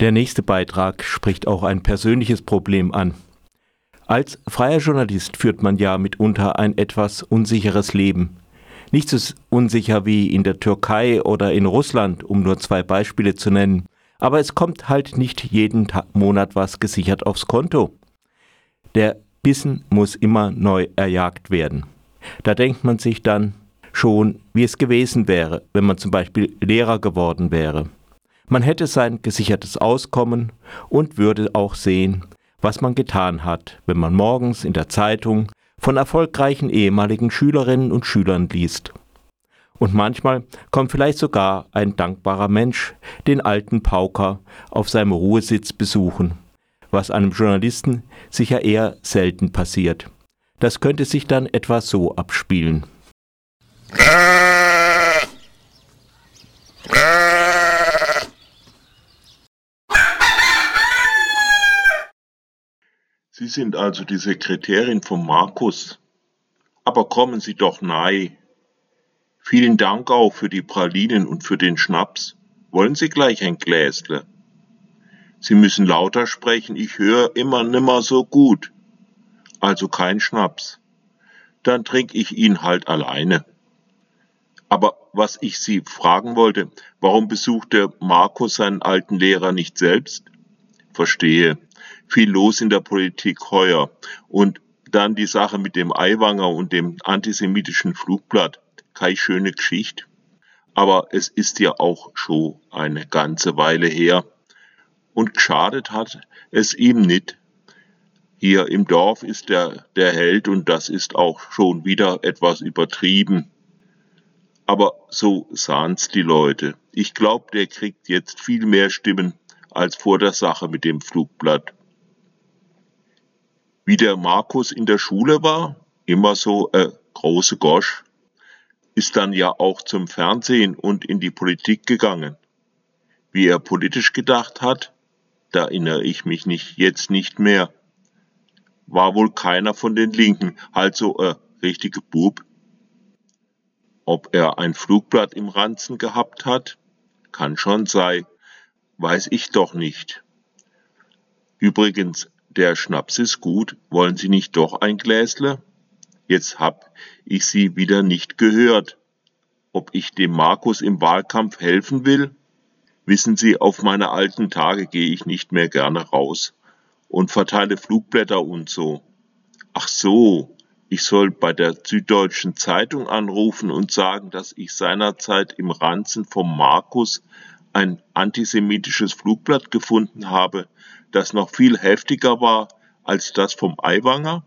Der nächste Beitrag spricht auch ein persönliches Problem an. Als freier Journalist führt man ja mitunter ein etwas unsicheres Leben. Nicht so unsicher wie in der Türkei oder in Russland, um nur zwei Beispiele zu nennen, aber es kommt halt nicht jeden Monat was gesichert aufs Konto. Der Bissen muss immer neu erjagt werden. Da denkt man sich dann schon, wie es gewesen wäre, wenn man zum Beispiel Lehrer geworden wäre. Man hätte sein gesichertes Auskommen und würde auch sehen, was man getan hat, wenn man morgens in der Zeitung von erfolgreichen ehemaligen Schülerinnen und Schülern liest. Und manchmal kommt vielleicht sogar ein dankbarer Mensch den alten Pauker auf seinem Ruhesitz besuchen, was einem Journalisten sicher eher selten passiert. Das könnte sich dann etwa so abspielen. Sie sind also die Sekretärin von Markus. Aber kommen Sie doch nahe. Vielen Dank auch für die Pralinen und für den Schnaps. Wollen Sie gleich ein Gläsle? Sie müssen lauter sprechen, ich höre immer nimmer so gut. Also kein Schnaps. Dann trink ich ihn halt alleine. Aber was ich Sie fragen wollte, warum besucht der Markus seinen alten Lehrer nicht selbst? Verstehe. Viel los in der Politik heuer. Und dann die Sache mit dem Eiwanger und dem antisemitischen Flugblatt. Keine schöne Geschichte. Aber es ist ja auch schon eine ganze Weile her. Und geschadet hat es ihm nicht. Hier im Dorf ist er der Held und das ist auch schon wieder etwas übertrieben. Aber so sahen's die Leute. Ich glaub, der kriegt jetzt viel mehr Stimmen als vor der Sache mit dem Flugblatt. Wie der Markus in der Schule war, immer so äh, große Gosch, ist dann ja auch zum Fernsehen und in die Politik gegangen. Wie er politisch gedacht hat, da erinnere ich mich nicht, jetzt nicht mehr. War wohl keiner von den Linken, halt so äh, richtige Bub. Ob er ein Flugblatt im Ranzen gehabt hat? Kann schon sein. Weiß ich doch nicht. Übrigens, der Schnaps ist gut. Wollen Sie nicht doch ein Gläsle? Jetzt hab ich Sie wieder nicht gehört. Ob ich dem Markus im Wahlkampf helfen will? Wissen Sie, auf meine alten Tage gehe ich nicht mehr gerne raus und verteile Flugblätter und so. Ach so, ich soll bei der Süddeutschen Zeitung anrufen und sagen, dass ich seinerzeit im Ranzen vom Markus ein antisemitisches Flugblatt gefunden habe, das noch viel heftiger war als das vom Aiwanger?